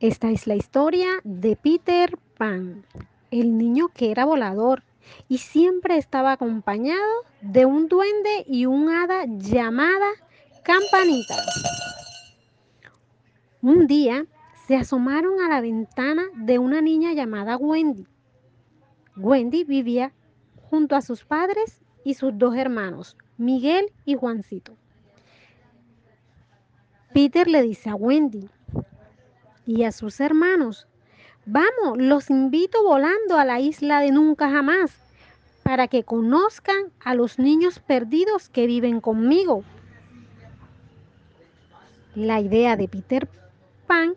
Esta es la historia de Peter Pan, el niño que era volador y siempre estaba acompañado de un duende y un hada llamada Campanita. Un día se asomaron a la ventana de una niña llamada Wendy. Wendy vivía junto a sus padres y sus dos hermanos, Miguel y Juancito. Peter le dice a Wendy, y a sus hermanos. Vamos, los invito volando a la isla de nunca jamás para que conozcan a los niños perdidos que viven conmigo. La idea de Peter Pan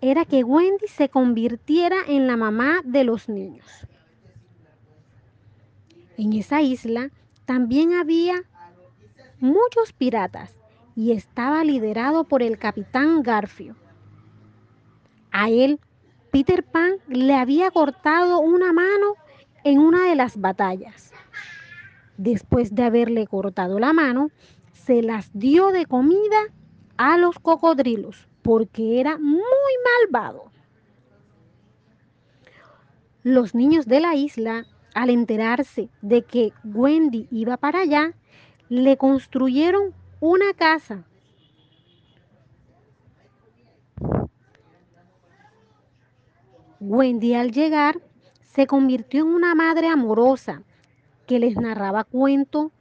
era que Wendy se convirtiera en la mamá de los niños. En esa isla también había muchos piratas y estaba liderado por el capitán Garfio. A él, Peter Pan le había cortado una mano en una de las batallas. Después de haberle cortado la mano, se las dio de comida a los cocodrilos porque era muy malvado. Los niños de la isla, al enterarse de que Wendy iba para allá, le construyeron una casa Wendy al llegar se convirtió en una madre amorosa que les narraba cuentos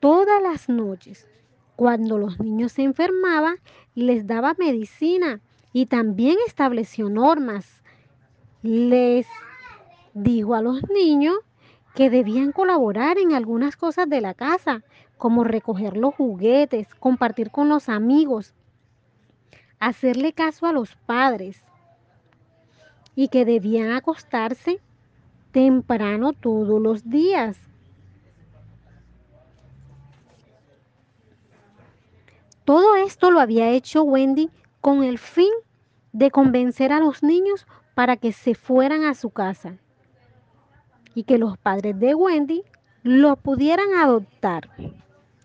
todas las noches. Cuando los niños se enfermaban, les daba medicina y también estableció normas. Les dijo a los niños que debían colaborar en algunas cosas de la casa, como recoger los juguetes, compartir con los amigos, hacerle caso a los padres y que debían acostarse temprano todos los días. Todo esto lo había hecho Wendy con el fin de convencer a los niños para que se fueran a su casa y que los padres de Wendy lo pudieran adoptar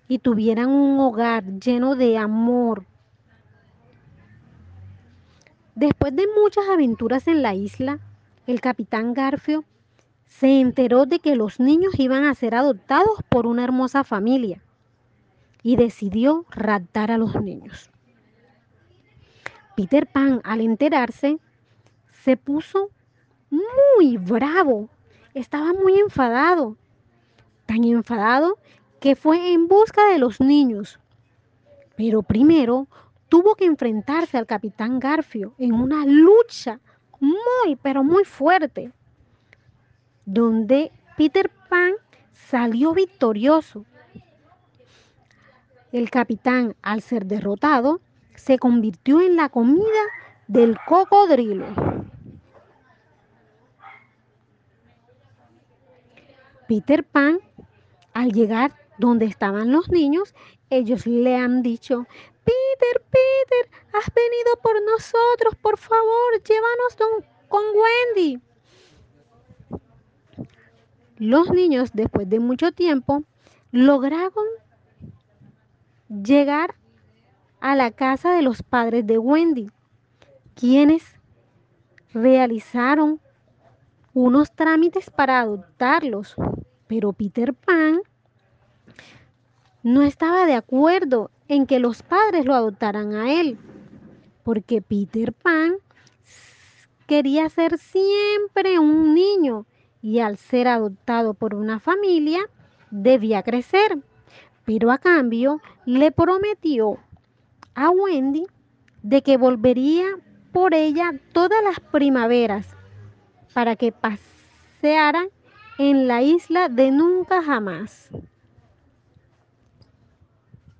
y tuvieran un hogar lleno de amor, Después de muchas aventuras en la isla, el capitán Garfio se enteró de que los niños iban a ser adoptados por una hermosa familia y decidió raptar a los niños. Peter Pan, al enterarse, se puso muy bravo, estaba muy enfadado, tan enfadado que fue en busca de los niños. Pero primero tuvo que enfrentarse al capitán Garfio en una lucha muy, pero muy fuerte, donde Peter Pan salió victorioso. El capitán, al ser derrotado, se convirtió en la comida del cocodrilo. Peter Pan, al llegar donde estaban los niños, ellos le han dicho, Peter, Peter, has venido por nosotros, por favor, llévanos con Wendy. Los niños, después de mucho tiempo, lograron llegar a la casa de los padres de Wendy, quienes realizaron unos trámites para adoptarlos, pero Peter Pan no estaba de acuerdo en que los padres lo adoptaran a él, porque Peter Pan quería ser siempre un niño y al ser adoptado por una familia debía crecer. Pero a cambio le prometió a Wendy de que volvería por ella todas las primaveras para que pasearan en la isla de nunca jamás.